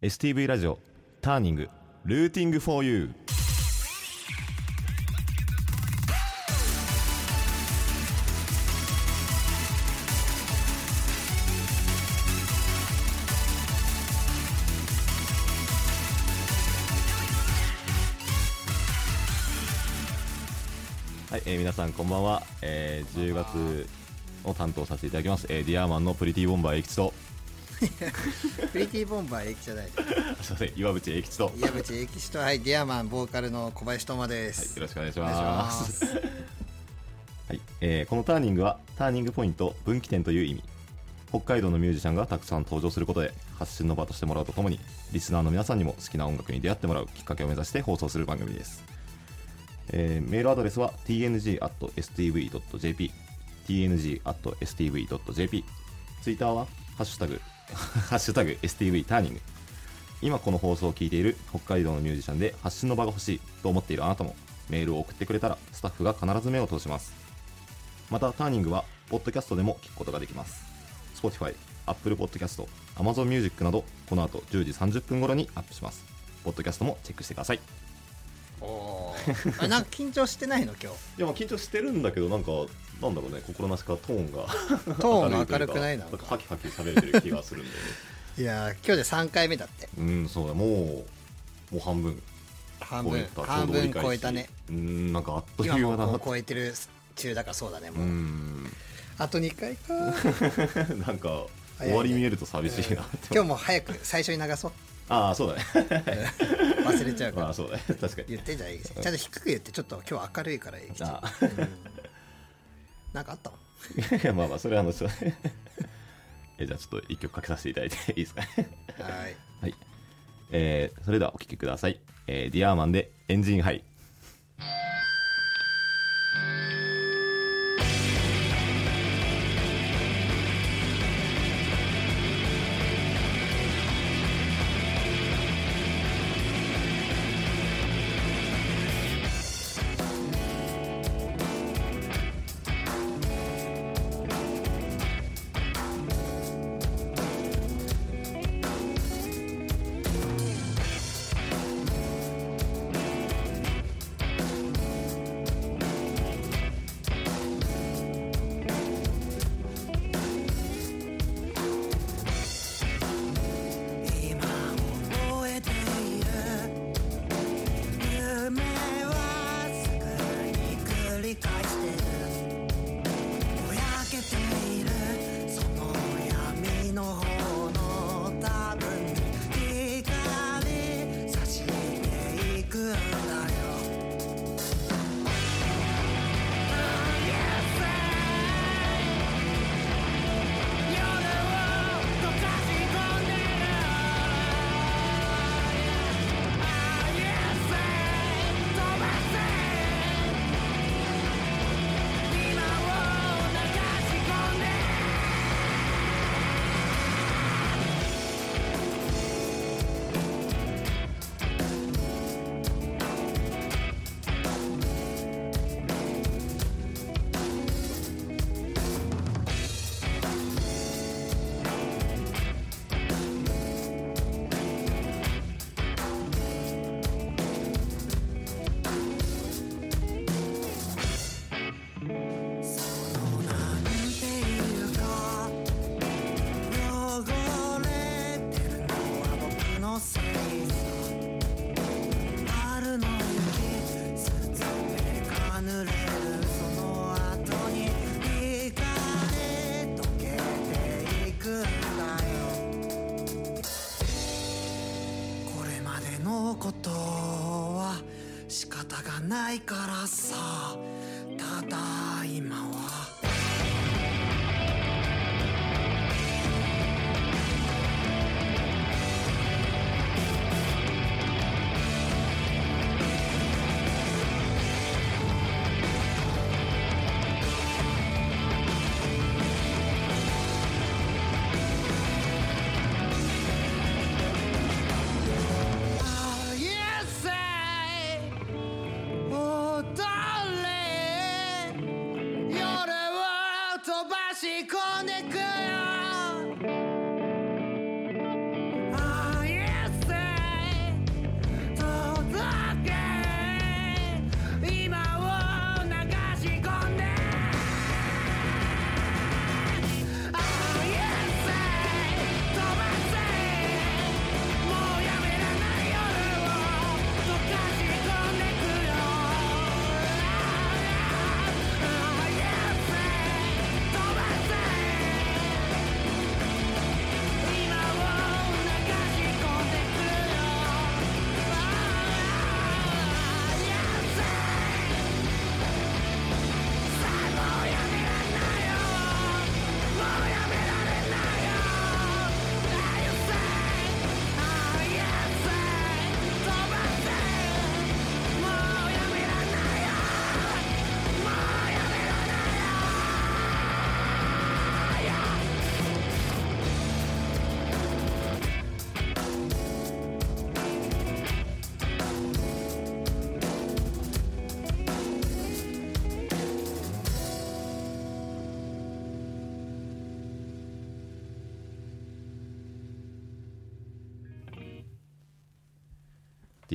STV ラジオターニングルーティング for you はい、えー皆さんこんばんは、えー10月を担当させていただきます、えーディアーマンのプリティーボンバー永吉とプリティボンバー駅じゃないすいません。岩渕永吉と、はい、矢口駅氏とはいディアマンボーカルの小林智です、よろしくお願いします。はいえーこのターニングはターニングポイント分岐点という意味。北海道のミュージシャンがたくさん登場することで発信の場としてもらうとともにリスナーの皆さんにも好きな音楽に出会ってもらうきっかけを目指して放送する番組です、えーメールアドレスは tng.stv.jp tng.stv.jp ツイッターはハッシュタグ ハッシュタグ STV ターニング今この放送を聞いている北海道のミュージシャンで発信の場が欲しいと思っているあなたもメールを送ってくれたらスタッフが必ず目を通します。またターニングはポッドキャストでも聞くことができます。Spotify、Apple Podcast、Amazon Music などこの後10時30分頃にアップします。ポッドキャストもチェックしてください。おなんか緊張してないの？今日。いやまあ緊張してるんだけどなんかなんだろうね心なしかトーンが トーンが明るくないな。んかハキハキ喋れてる気がするんで、ね、いやー今日で3回目だって。うんそうだもうもう半分半分超えた半分超えたね。うんなんかあっという間だな。う超えてる中だからそうだねもう。う、ん。あと2回か。なんか終わり見えると寂しいなって、今日も早く最初に流そう。ああそうだね。忘れちゃうから、まあそうだね。確かに。言ってじゃあい。いちゃんと低く言ってちょっと今日明るいからいい。あなんかあったの？いやまあまあそれはあのそう。えじゃあちょっと一曲かけさせていただいていいですか？ねはい。はい。えー、それではお聴きください、えー、ディアーマンでエンジンハイ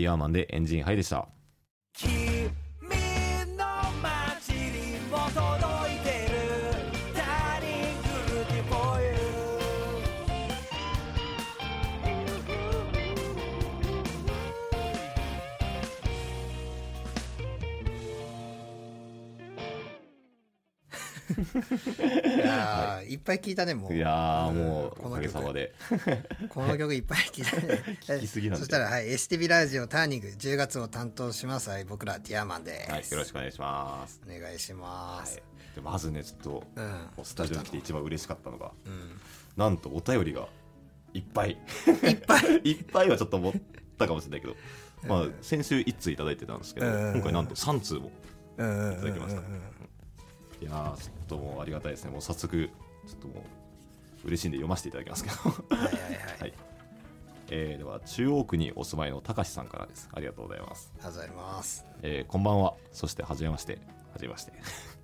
ヤーマンでエンジンハイでした。いやーい。っぱい聞いたねもう。いやーもうおかげこの曲。さまで。この曲いっぱい聞いたね。聞きすぎなんで。そしたらはい STV ラジオターニング10月を担当しますはい僕らディアマンで。す、はいよろしくお願いします。お願いします、でまずねちょっとうん。スタジオに来て一番嬉しかったのがうん。なんとお便りがいっぱい。いっぱい。いっぱいはちょっと思ったかもしれないけど、まあ、先週1通いただいてたんですけど、うん。今回なんと3通もいただきました、うんうん。いやともうありがたいですね。もう早速ちょっともう嬉しいんで読ませていただきますけど。はいはいはい、はい。えーでは中央区にお住まいのたかしさんからです。ありがとうございます。ありがとうございます。えーこんばんは。そしてはじめまして。はじめまして、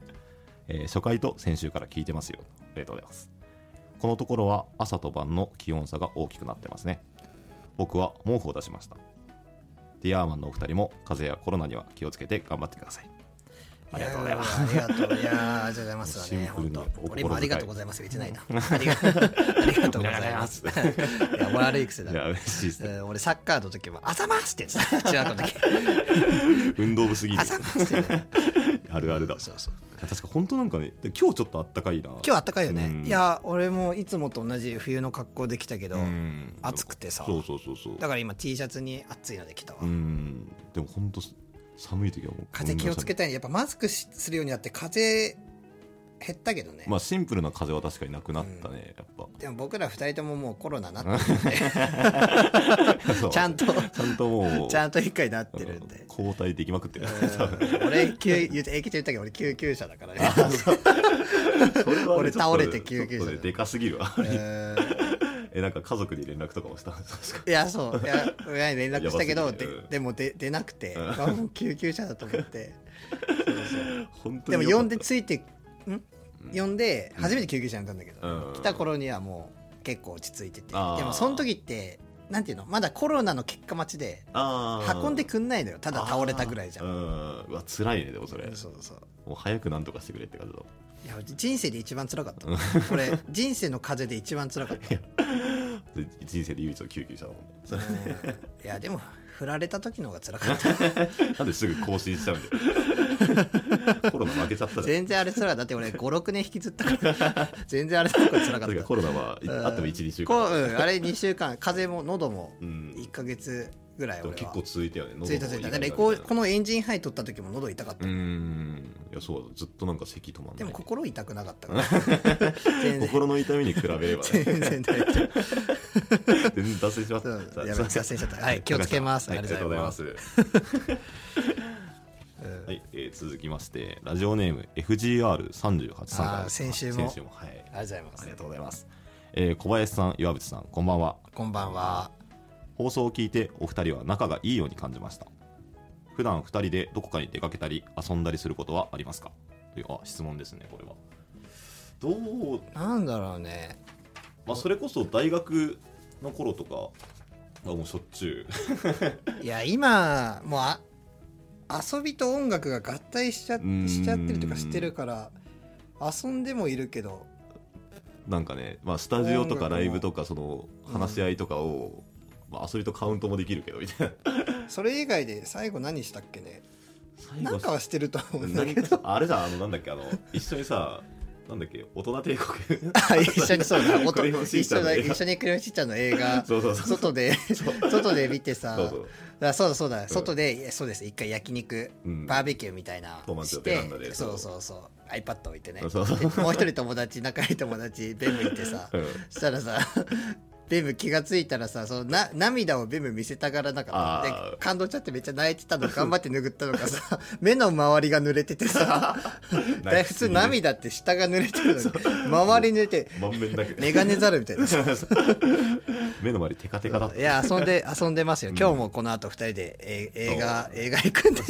えー初回と先週から聞いてますよ。ありがとうございます。このところは朝と晩の気温差が大きくなってますね。僕は毛布を出しました。ディアーマンのお二人も風邪やコロナには気をつけて頑張ってくださいありがとうございます。ありがとういやーありがとうございますわね。本当俺もありがとうございます言ってないなありがとうございます。いや悪い癖だいや嬉しいです俺サッカーの時は「あざます!」って言ってた。中学の時。運動部す「ぎる。あざます!」ってあるあるだ。そうそう。確か本当なんかねで今日ちょっとあったかいな。今日あったかいよね、うん。いや俺もいつもと同じ冬の格好できたけど、うん。暑くてさ。そうそうそうそう。だから今 T シャツに暑いので着たわ、うん。でも本当寒い時はもう風気をつけたいね。やっぱマスクしするようになって風減ったけどね、まあシンプルな風は確かになくなったね、やっぱ。でも僕ら二人とももうコロナなってるんで。ちゃんとちゃんともうちゃんと一回なってるんで。うん交代できまくってる。うん。俺救言って駅長言ったけど俺救急車だからね。俺倒れて救急車でかすぎるわ。うんえなんか家族に連絡とかもしたんですか？いやそう。いや親に連絡したけどででもで出なくて。うん。あもう救急車だと思って。本当でも呼んでついてん？呼んで初めて救急車になったんだけど、うん。来た頃にはもう結構落ち着いてて。でもその時ってなんていうの？まだコロナの結果待ちで運んでくんないのよ。ただ倒れたぐらいじゃん。うんうわ辛いねでもそれ。そうそうもう早くなんとかしてくれって感じだいや人生で一番辛かった。俺人生の風邪で一番辛かった。で人生で唯一の救急車だもんね。いやでも振られた時の方が辛かった。なんですぐ更新しちゃうんだよ コロナ負けちゃったじゃん。全然あれ辛かった。だって俺56年引きずったから。全然あれの方が辛かった。コロナはうん。あっても12週間。うん、あれ2週間。風邪も喉もうん。1か月ぐらい俺結構続いたよね。ついたついた。喉のでレコーこのエンジンハイ取った時も喉痛かった、うーん。いやそうだ。ずっとなんか咳止まんない。でも心痛くなかったから。心の痛みに比べればね。全然大丈夫。全然脱線しまそう。した脱線しちゃった。はい気をつけます。はいありがとうございますー続きましてラジオネーム FGR38 さんから。先週も。先週も。はい。ありがとうございます。ありがとうございます、えー小林さん岩渕さんこんばんは。こんばんは。放送を聞いてお二人は仲がいいように感じました。普段二人でどこかに出かけたり遊んだりすることはありますか？というあ質問ですねこれは。どう、なんだろうね。まあ、それこそ大学の頃とかはもうしょっちゅう。いや今もうあ遊びと音楽が合体しちゃしちゃってるというかしてるから遊んでもいるけど。なんかね、まあ、スタジオとかライブとかその話し合いとかを、まあ、遊びとカウントもできるけどみたいな。それ以外で最後何したっけね。最なんかはしてると思うんだけど。何あれじゃんあのなんだっけあの一緒にさなんだっけ？大人帝国。あ一緒にそうだ。音一緒だ一緒にクレヨンしんちゃんの映画。外で外で見てさ。そうそう。だそうだそうだ、外でそうです。一回焼肉、うん。バーベキューみたいな。して。そうそう。そう iPad 置いてね。もう一人友達仲いい友達ベム行ってさ、うん。したらさベム気がついたらさそのな涙をベム見せたがらなかった。で感動しちゃってめっちゃ泣いてたの 頑張って拭ったのかさ目の周りが濡れててさ で普通涙って下が濡れてるのに周り濡れて満面だけど。メガネザルみたいな。目の周りテカテカだった。いや遊んで遊んでますよ。今日もこの後二人でえ映画映画行くんで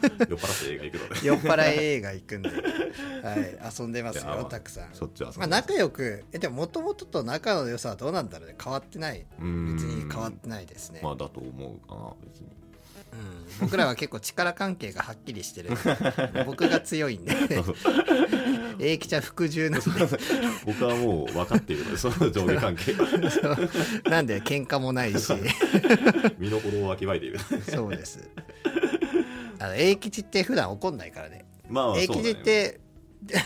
酔っ払って映画行くので酔っ払い映画行くんで、はい、遊んでますよたくさん。しょっちゅう遊んでまあ仲良くえでももともとと仲の良さはどうなんだろうね。変わってない。うん。別に変わってないですね、まあだと思うかな別に。うん、僕らは結構力関係がはっきりしてる。僕が強いんで。英吉は服従なんで。僕はもう分かっている。のでその上下関係。なんで喧嘩もないし。身の程をわきまえている。そうですあの英吉って普段怒んないからね。英まあそうだね吉って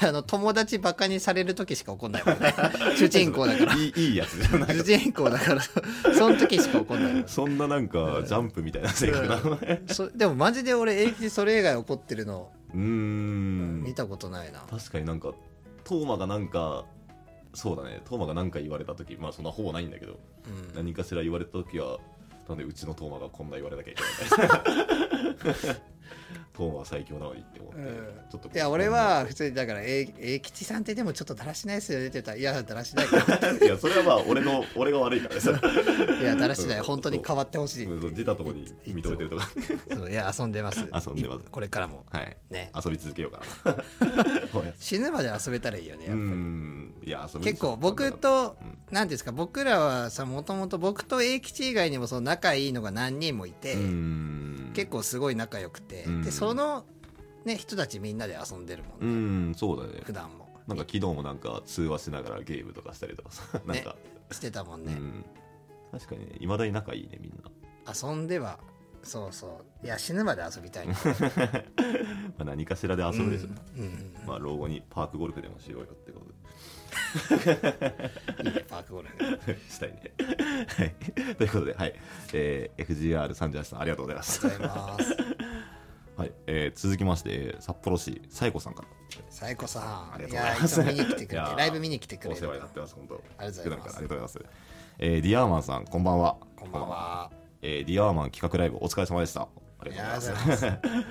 あの友達バカにされる時しか怒んないもんね。主人公だから。いいいいやつじゃない。主人公だから。その時しか怒んないもん。そんななんかジャンプみたいな性格なの？ねそでもマジで俺英吉それ以外怒ってるのうーん。見たことないな、確かになんかトーマがなんかそうだね。トーマが何か言われた時まあそんなほぼないんだけどうん。何かしら言われた時はなんでうちのトーマがこんな言われなきゃいけない トーマは最強なのにって思って、うん。ちょっといや俺は普通にだから英英吉さんってでもちょっとだらしないですよねって言ったらいやだらしないか いやそれはまあ俺の俺が悪いからねそれらいやだらしない。うん。本当に変わってほしい。出たとこに認めてるとか。そういや遊んでます。遊んでます。これからも。はい。ね。遊び続けようかな。はい死ぬまで遊べたらいいよねうやっぱり。んいや結構僕とうん。何うんですか僕らはさもともと僕と英吉以外にもその仲いいのが何人もいて、うん。結構すごい仲良くて、うん。でその、ね、人たちみんなで遊んでるもうんね、んそうだね。普段も。なんか昨日もなんか通話しながらゲームとかしたりとかさなんか、してたもんね、うん。確かにねいまだに仲いいねみんな、遊んではそうそう。いや死ぬまで遊びたいな まあ、何かしらで遊ぶでしょ、うん。うん。まあ老後にパークゴルフでもしようよってこといいねパークゴルフでしたいね。はい。ということではい、えー、FGR38 さんありがとうございます。ありがとうございます。はい、えー、続きましてえー札幌市西子さんから。サイコさありんがとうございます。見に来てくれてライブ見に来てくれるお世話になってます本当。ありがとうございます。ありがとうございます。えー、ディアーマンさんこんばんは。こんばんは。えー、ディアーマン企画ライブお疲れ様でした。ありがとうございます。ありがとう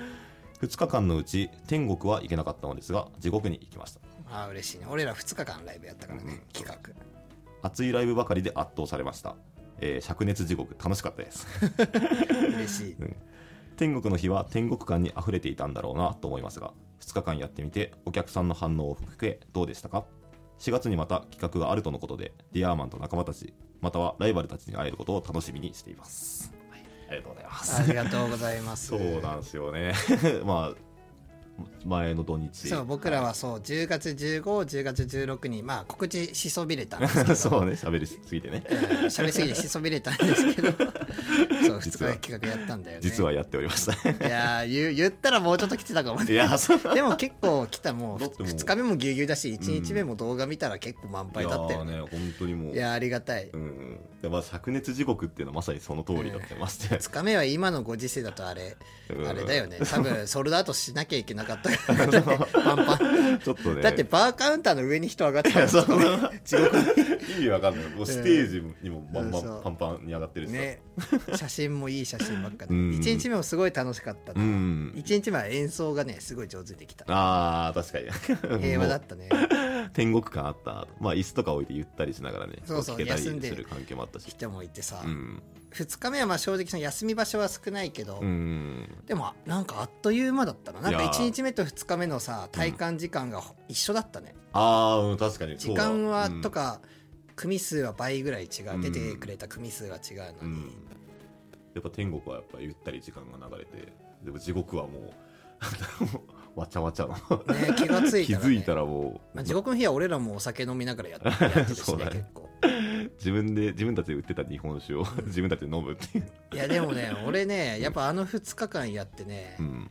2 日間のうち天国は行けなかったのですが地獄に行きましたあー嬉しいね。俺ら2日間ライブやったからね、企画。熱いライブばかりで圧倒されました、えー、灼熱地獄。楽しかったです。嬉しい。天国の日は天国感に溢れていたんだろうなと思いますが2日間やってみてお客さんの反応を含めどうでしたか？4月にまた企画があるとのことでディアーマンと仲間たちまたはライバルたちに会えることを楽しみにしています、ありがとうございます。ありがとうございます。そうなんですよね。まあ前の土日。そう僕らはそう10月1510月16にまあ告知しそびれたんですけど。そうね喋りすぎてね。うん喋りすぎてしそびれたんですけど そう2日実はで企画やったんだよね。実はやっておりました。いやー言う言ったらもうちょっと来てたかもいねやそう。でも結構来たもうだっても。う2日目もぎゅうぎゅうだし1日目も動画見たら結構満杯だったよね。いやーね本当にもう。いやーありがたい。うん。でまあ灼熱地獄っていうのはまさにその通りだってまして、2日目は今のご時世だとあれ。うん。あれだよね。多分ソールドアウトしなきゃいけなかったからね。パンパン。ちょっとね。だってバーカウンターの上に人上がってたよそう。地獄意味わかんない。もうステージにもパンパンに上がってるしさ。ね。写真もいい写真ばっかで。うん。1日目もすごい楽しかったうなん。1日目は演奏がねすごい上手にできた。あー確かに。平和だもったね。う天国感あった。まあ椅子とか置いてゆったりしながらねそうそう休んでする環境もあったし。人もいてさ。うん。2日目はまあ正直その休み場所は少ないけどうん。でもなんかあっという間だったな。なんかいやー。1日目と2日目のさ体感時間が一緒だったね。ああうん確かに。時間はとかか組数は倍ぐらい違う。うん。出てくれた組数が違うのに。うんやっぱ天国はやっぱゆったり時間が流れてでも地獄はもう わちゃわちゃの。ね気がつい気たらね。づいたらもうまあ地獄の日は俺らもお酒飲みながらやってやってるしそうだねね結構。自分で自分たちで売ってた日本酒を自分たちで飲むっていう、いやでもね 俺ねやっぱあの2日間やってねうん、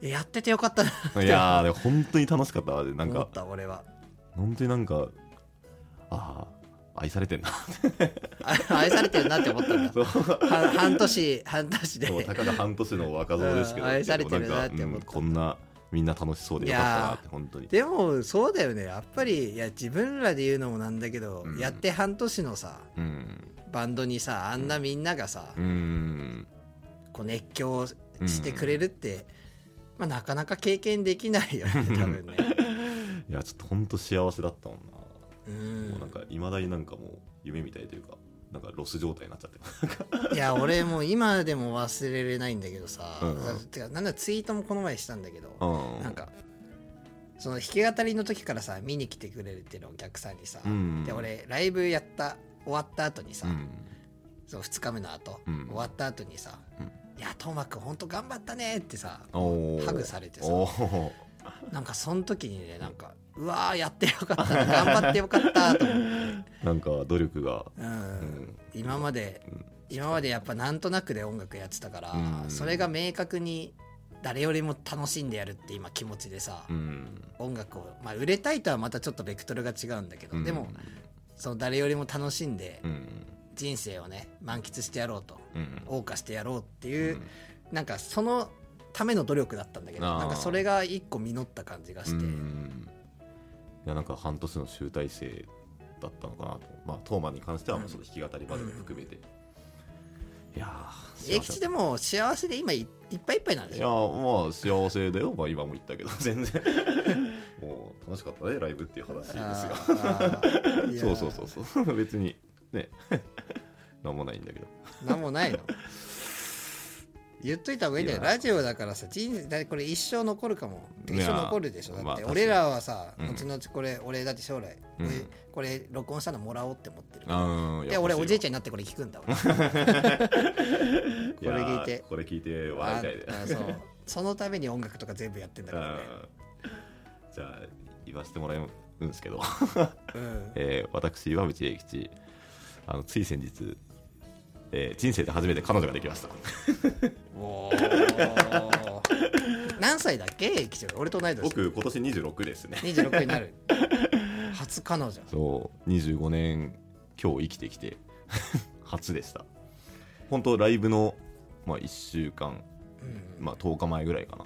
やっててよかったな。っていやーでも本当に楽しかったなん思っかた俺は。本当になんかああ愛されてんな。あ 愛されてるなって思ったんだ。半年半年で。たかが半年の若造ですけど、うん愛されてるなって思った。うんこんなみんな楽しそうでよかったなって本当に。でもそうだよね。やっぱりいや自分らで言うのもなんだけど、うん。やって半年のさうん。バンドにさあんなみんながさ、うん。こう熱狂してくれるって、まあ、なかなか経験できないよね多分ね。いやちょっと本当幸せだったもんな、うんもうなんかいまだになんかもう夢みたいというかなんかロス状態になっちゃって。いや俺もう今でも忘れれないんだけどさ、うん。だてかなんだツイートもこの前したんだけど、うん。なんかその弾き語りの時からさ見に来てくれてるお客さんにさ、うん。で俺ライブやった終わった後にさ、うん。そう2日目の後、うん。終わった後にさ「うんいやトーマくんほんと頑張ったね」ってさハグされてさなんかその時にねなんかうわーやってよかった。な頑張ってよかったと思って、なんか努力が。うん。ん今まで、うん。今までやっぱなんとなくで音楽やってたから、うん。それが明確に誰よりも楽しんでやるって今気持ちでさ、うん。音楽を、まあ、売れたいとはまたちょっとベクトルが違うんだけど、うん。でもその誰よりも楽しんでうん。人生をね満喫してやろうとうん。謳歌してやろうっていう、うん。なんかそのための努力だったんだけどなんかそれが一個実った感じがして、うんいやなんか半年の集大成だったのかなと。まあトーマに関してはもうその弾き語りまでも含めて、いやー永吉でも幸せで今いいっぱいいっぱいなんでいやしょまあ幸せだよ、まあ、今も言ったけど 全然。もう楽しかったねライブっていう話ですが そうそうそうそう。別にね。なんもないんだけど。なんもないの？言っといた方がいいんだよ。ラジオだからさ人生だこれ一生残るかも。一生残るでしょ。だって俺らはさうん。後々これ俺だって将来うん。俺これ録音したのもらおうって思ってるあで俺おじいちゃんんになってこれ聞くんだ俺 これ聞いて。これ聞いて笑いたいでああそう。そのために音楽とか全部やってんだからね。うん。じゃあ言わせてもらうんですけど、うん。えー私岩渕英吉。あのつい先日、えー人生で初めて彼女ができました。何歳だっけ？永吉俺と同い年。僕今年26ですね。26になる。初彼女。そう。25年今日生きてきて。初でした。本当ライブの、まあ、1週間、うん。まあ、10日前ぐらいかな。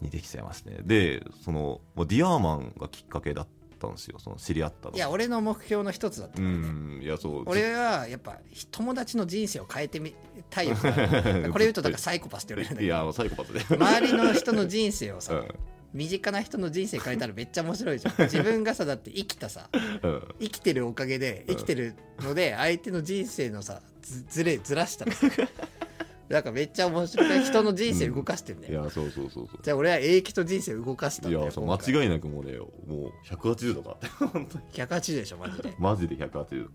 にできちゃいますね。でそのもうディアーマンがきっかけだったんですよその知り合ったの。いや俺の目標の一つだった。うからねんいやそう。俺はやっぱ友達の人生を変えてみたいから これ言うとだからサイコパスって言われるんだけど。いやもうサイコパスで、周りの人の人生をさ、うん。身近な人の人生変えたらめっちゃ面白いじゃん。自分がさだって生きたさうん。生きてるおかげで生きてるので相手の人生のさずずれずらしたらなんかめっちゃ面白い。人の人生動かしてんだよ、いやそうそうそうそう。じゃあ俺は永久と人生動かしたんいだよやそ間違いなくもうねもう180度かって本当に180でしょマジで。マジで180度。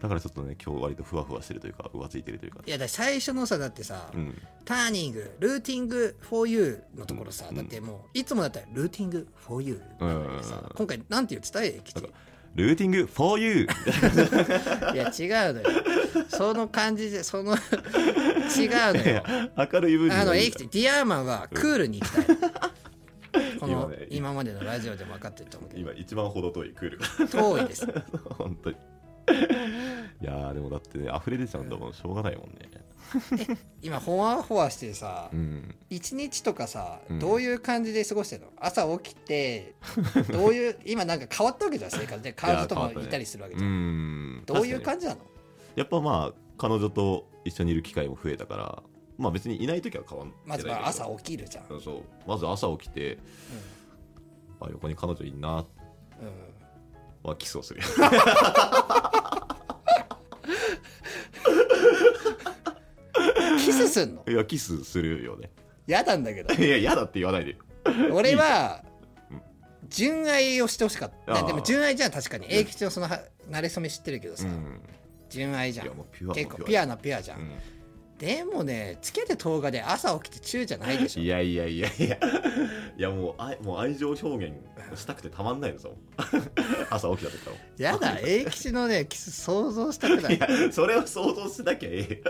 だからちょっとね今日割とふわふわしてるというか浮ついてるというか。いやだ最初のさだってさ、うん。ターニングルーティング for you のところさ、うんだってもういつもだったらルーティングけどさ、うん。今回なんて言ってた永吉なんかルーティング for you. いや違うのよ。その感じでその 違うのよ。明るい分に。あのエイキティディアーマンはクールに行きたい、この今ね今までのラジオでも分かってると思うけど。今一番程遠いクールが。遠いです。本当に いやーでもだってね溢れ出ちゃうんだもんしょうがないもんね。今ほわほわしてさうん。一日とかさうん。どういう感じで過ごしてるの？朝起きてどういう 今なんか変わったわけじゃん生活で。彼女ともいたりするわけじうゃん。ん。どういう感じなの？やっぱまあ彼女と一緒にいる機会も増えたからまあ別にいない時は変わんないまずは朝起きるじゃん、うんそう。まず朝起きて、あ横に彼女いんな。はキスをする スすんの？いやキスするよね。嫌なんだけど。いや嫌だって言わないで。よ俺はうん純愛をしてほしかった。でも純愛じゃん確かに。永吉のそのは慣れ初め知ってるけどさ、うん。純愛じゃん。結構ピュアなピュアじゃん、うん。でもねつけて10日で朝起きてチューじゃないでしょ。いやいやいやいや。いやもう愛もう愛情表現したくてたまんないのさ。も う朝起きた時から。やだ 永吉のねキス想像したくない。いやそれを想像しなきゃええ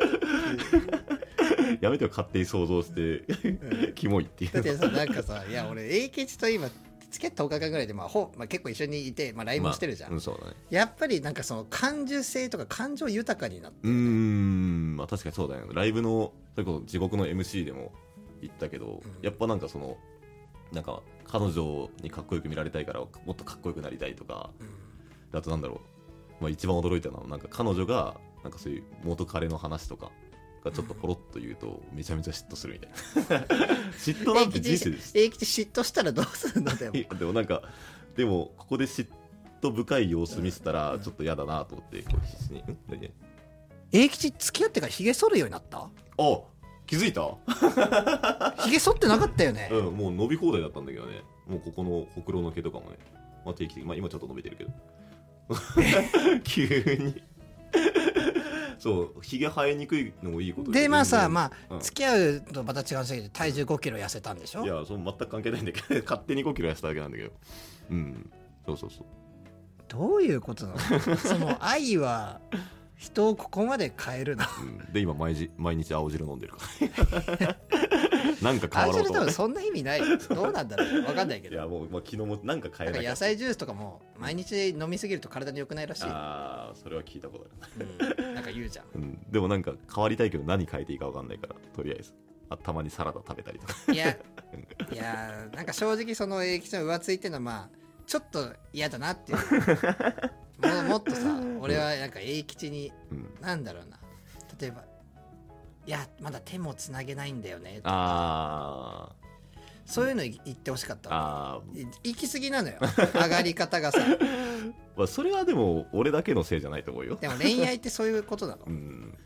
やめてよ勝手に想像してキモいっていう。だってさなんかさいや俺永吉と今つけて10日間ぐらいで、まあほまあ、結構一緒にいて、まあ、LINE もしてるじゃん、まあうんそうだね。やっぱりなんかその感受性とか感情豊かになってうーんまあ確かにそうだよね。ライブのそれこそ地獄の MC でも言ったけど、うん。やっぱなんかそのなんか彼女にかっこよく見られたいからもっとかっこよくなりたいとかうん。あとなんだろう、まあ、一番驚いたのはなんか彼女がなんかそういう元彼の話とかがちょっとポロッと言うとめちゃめちゃ嫉妬するみたいな。嫉妬なんて人生です。永吉嫉妬したらどうするのでも。でもなんかでもここで嫉と深い様子見せたらちょっと嫌だなと思ってこう必死に。ん？何？永吉付き合ってからひげ剃るようになった？あ気づいた？ひげ剃ってなかったよね、うんもう伸び放題だったんだけどね。もうここのほくろの毛とかもね、まあ、定期的まあ今ちょっと伸びてるけど。急にそうひげ生えにくいのもいいことでまあさまあ、うん。あ付き合うとまた違うんですけど体重5キロ痩せたんでしょ？いやその全く関係ないんだけど 勝手に5キロ痩せただけなんだけど。うん。そうそうそう。どういうことなの？その愛は人をここまで変えるの？うん。で今毎日毎日青汁飲んでるから なんか変あわろうと思って。そんな意味ない。よどうなんだろう。わかんないけど。いやもう、まあ、昨日もなんか変えな野菜ジュースとかも毎日飲みすぎると体に良くないらしい、ああそれは聞いたことある。うん、なんか言うじゃん。うん、でもなんか変わりたいけど何変えていいか分かんないからとりあえず。あたまにサラダ食べたりとか。いや いやなんか正直その永吉の浮ついてるのはまあちょっと嫌だなっていう。ももっとさ俺はなんか永吉にうん。なんだろうな。例えばいやまだ手もつなげないんだよねとか。あそういうの言ってほしかった。ー。あい行き過ぎなのよ。上がり方がさ。ー、まあ、それはでも俺だけのせいじゃないと思うよ。でも恋愛ってそういうことなの。うん。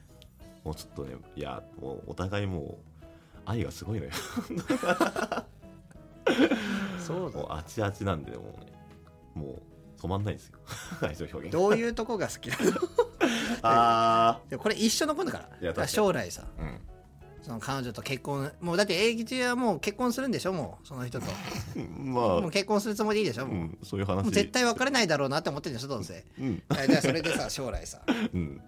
もうちょっとねいやもうお互いもう愛がすごいのよ。そうだ。もうあちあちなんでもうねもう止まんないんですよ。愛情表現。どういうとこが好きなの？あでもこれ一緒のことだから。将来さ。あうん。その彼女と結婚もうだって永吉はもう結婚するんでしょもうその人と。まあ。もう結婚するつもりでいいでしょ、もう。うん、そういう話。絶対別れないだろうなって思ってるんでしょどうせ。うん。あじゃあそれでさ将来さ。うん。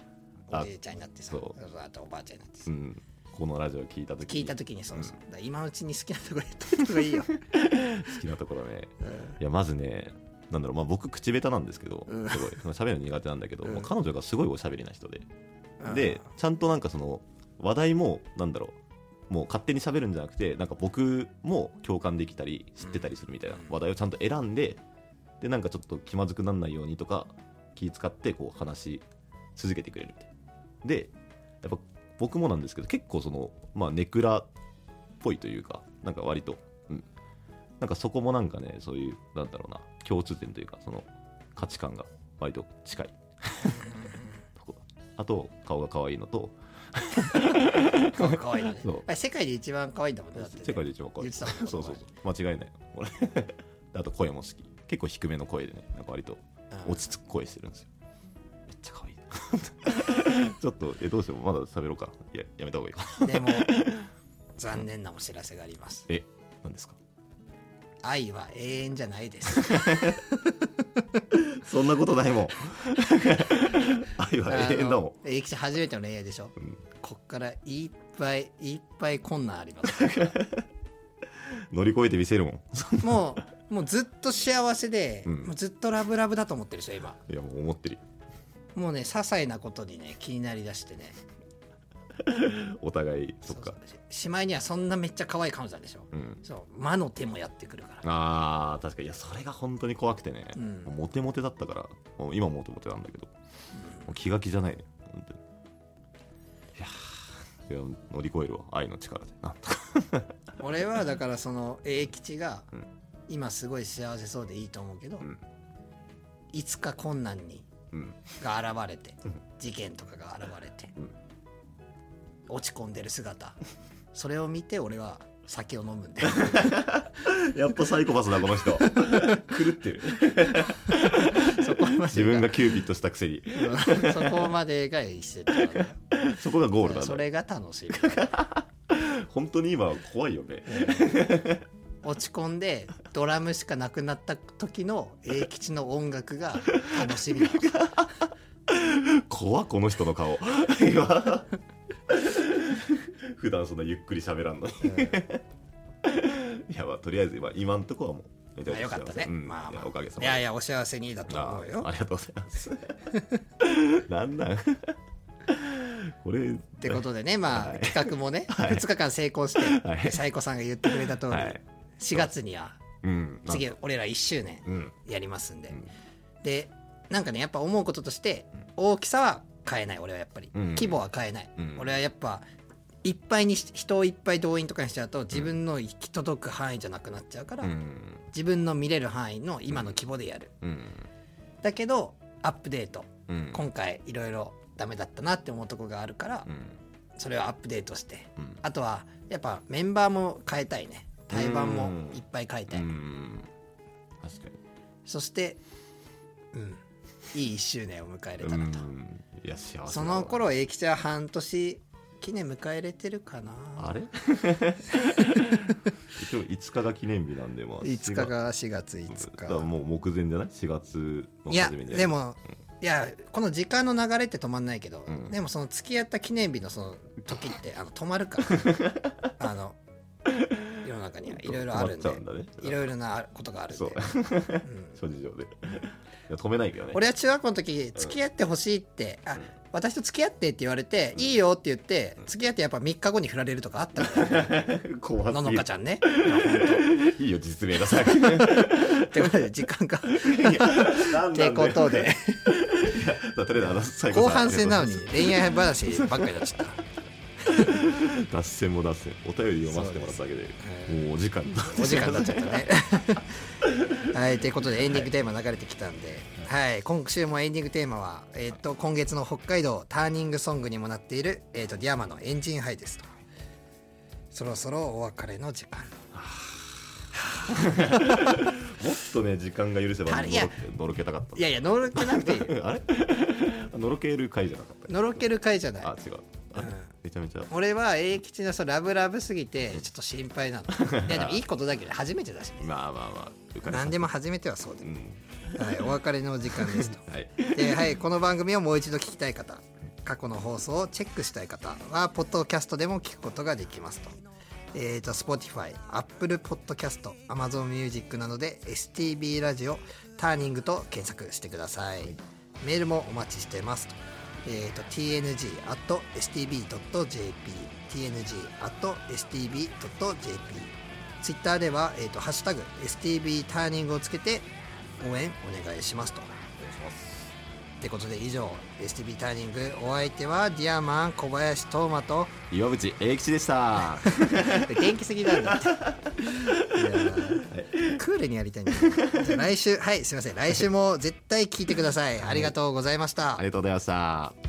あおじいちゃんになってさあとおばあちゃんになってさ。うん。このラジオ聞いた時聞いた時にそうそう、うん。今のうちに好きなところ言った方がいいよ、好きなところね。いやまずねなんだろうまあ僕口下手なんですけど、うん。すごい。まあ喋るの苦手なんだけど、うん。まあ彼女がすごいおしゃべりな人で、うん。でちゃんとなんかその話題もなんだろうもう勝手に喋るんじゃなくてなんか僕も共感できたり知ってたりするみたいなうん。話題をちゃんと選んででなんかちょっと気まずくならないようにとか気使ってこう話し続けてくれるみたいな。でやっぱ僕もなんですけど結構そのまあネクラっぽいというかなんか割と、うん、なんかそこもなんかねそういうなんだろうな共通点というかその価値観が割と近い。あと顔が可愛いのと顔が可愛いのね。世界で一番可愛いんだもんね世界で一番可愛い。そうそうそう。間違いない。俺。で あと声も好き。結構低めの声でねなんか割とうん。落ち着く声してるんですよ。めっちゃ可愛い。ちょっとえどうしよう。まだ喋ろうか。いややめた方がいいか。でも 残念なお知らせがあります。え何ですか？愛は永遠じゃないです。そんなことないもん。愛は永遠だもん。永吉初めての恋愛でしょ、うん。こっからいっぱいいっぱい困難あります。ん 乗り越えてみせるもん。もうもうずっと幸せで、うん。もうずっとラブラブだと思ってるでしょ今。いやもう思ってるよ。もうね些細なことにね気になりだしてね お互いそっかしまいにはそんなめっちゃ可愛い彼女なんでしょ。うん。そう魔の手もやってくるから。あー確かに。いやそれが本当に怖くてね、うん。モテモテだったから。もう今もモテモテなんだけど、もう気が気じゃないね。本当に。いやーいや乗り越えるわ。愛の力で。俺はだからその永吉がうん。今すごい幸せそうでいいと思うけど、うん。いつか困難にうん。が現れて、うん。事件とかが現れて、うん落ち込んでる姿。それを見て俺は酒を飲むんだよ。やっぱサイコパスだこの人。狂ってる。そこまで自分がキューピットしたくせに。うんそこまでが一緒だよそこがゴールなんだそれが楽しい、本当に今怖いよね。落ち込んでドラムしかなくなった時の永吉の音楽が楽しみ怖っこの人の顔。今 普段そんなゆっくり喋らんのに。いやまあとりあえず今今んとこはもうめちゃまあよかったね、うん。まあまあ。いやおかげさまで。いやいやお幸せにだとあ思うよ。ありがとうございます。なんなん？これっってことでねまあ、はい。企画もね、はい。2日間成功して、はい。サイコさんが言ってくれた通り、はい。4月にはうん。次俺ら1周年うん。やりますんで、うん。でなんかねやっぱ思うこととして大きさは変えない俺はやっぱり、うん。規模は変えない、うん。俺はやっぱいっぱいにし人をいっぱい動員とかにしちゃうと自分の行き届く範囲じゃなくなっちゃうから、うん。自分の見れる範囲の今の規模でやる、うん。だけどアップデート。うん。今回いろいろダメだったなって思うとこがあるからうん。それをアップデートして。うん。あとはやっぱメンバーも変えたいね。対バンもいっぱい変えたい。そしてうん。いい1周年を迎えれうたらと。んいや幸せその頃英吉は半年記念迎えれてるかな。あれ？一応5日が記念日なんでまあ5日が4月。5だから日もう目前じゃない？4月のいや初めで。でもいやこの時間の流れって止まんないけど、うん。でもその付き合った記念日のその時ってあの止まるから。あの中にはいろいろあるんで。いろいろなことがあるんそう。で、うん。諸事情で。止めないけどね。俺は中学校の時付き合ってほしいって、あ私と付き合ってって言われて、いいよって言って付き合ってやっぱ3日後に振られるとかあったから 怖ののかちゃんね。いいよ実名がさってことで時間がってことで後半戦なのに恋愛話ばっかりになっちゃった脱線も脱線。お便り読ませてもらっただけではいもうお時間お時間になっちゃったね。はい。ということでエンディングテーマ流れてきたんで、はい、今週もエンディングテーマは、えっと今月の北海道ターニングソングにもなっている、えっとディアマのエンジンハイですと。そろそろお別れの時間。もっとね時間が許せばのろけたかったいやいやのろけなくていい あれ？のろける回じゃなかったのろける回じゃない。あ違うめちゃめちゃ。俺は永吉のそうラブラブすぎてちょっと心配なの。いやでもいいことだけど初めてだしね。まあまあまあ何でも初めてはそうでう、ん。はい、お別れの時間ですと。はい。で、はい、この番組をもう一度聞きたい方過去の放送をチェックしたい方はポッドキャストでも聞くことができますと。えー、と Spotify、Apple Podcast、Amazon Music などで STB ラジオターニングと検索してください。メールもお待ちしてますと。えー、と tng.stb.jp tng.stb.jp ツイッターでは、えー、とハッシュタグ STB ターニングをつけて応援お願いしますと。お願いしますってことで以上 STB ターニングお相手はディアマン小林斗真と岩渕英吉でした。元気すぎなんだって。クールにやりたいんだ。来週はいすいません。来週も絶対聞いてください。ありがとうございました。ありがとうございました